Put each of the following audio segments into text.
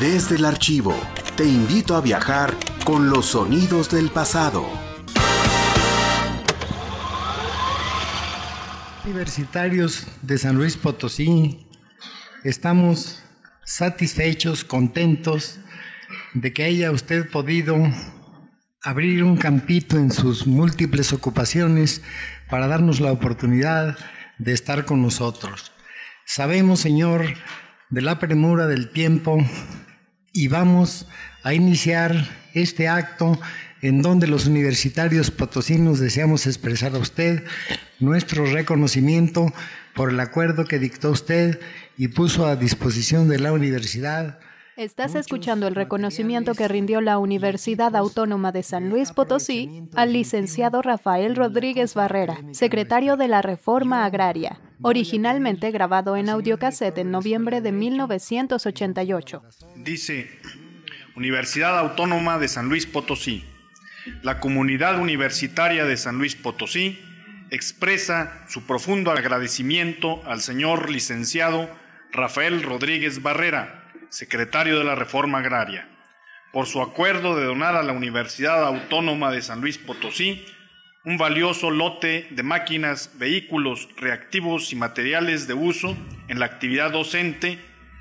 Desde el archivo, te invito a viajar con los sonidos del pasado. Universitarios de San Luis Potosí, estamos satisfechos, contentos de que haya usted podido abrir un campito en sus múltiples ocupaciones para darnos la oportunidad de estar con nosotros. Sabemos, Señor, de la premura del tiempo y vamos a iniciar este acto en donde los universitarios potosinos deseamos expresar a usted nuestro reconocimiento por el acuerdo que dictó usted y puso a disposición de la universidad. Estás escuchando el reconocimiento que rindió la Universidad Autónoma de San Luis Potosí al licenciado Rafael Rodríguez Barrera, secretario de la Reforma Agraria, originalmente grabado en audiocassette en noviembre de 1988. Dice, Universidad Autónoma de San Luis Potosí. La comunidad universitaria de San Luis Potosí expresa su profundo agradecimiento al señor licenciado Rafael Rodríguez Barrera, secretario de la Reforma Agraria, por su acuerdo de donar a la Universidad Autónoma de San Luis Potosí un valioso lote de máquinas, vehículos, reactivos y materiales de uso en la actividad docente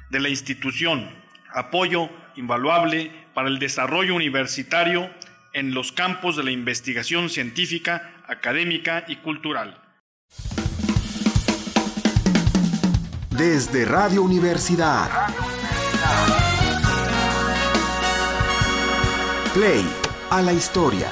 de la institución, apoyo invaluable para el desarrollo universitario en los campos de la investigación científica, académica y cultural. Desde Radio Universidad. Play a la historia.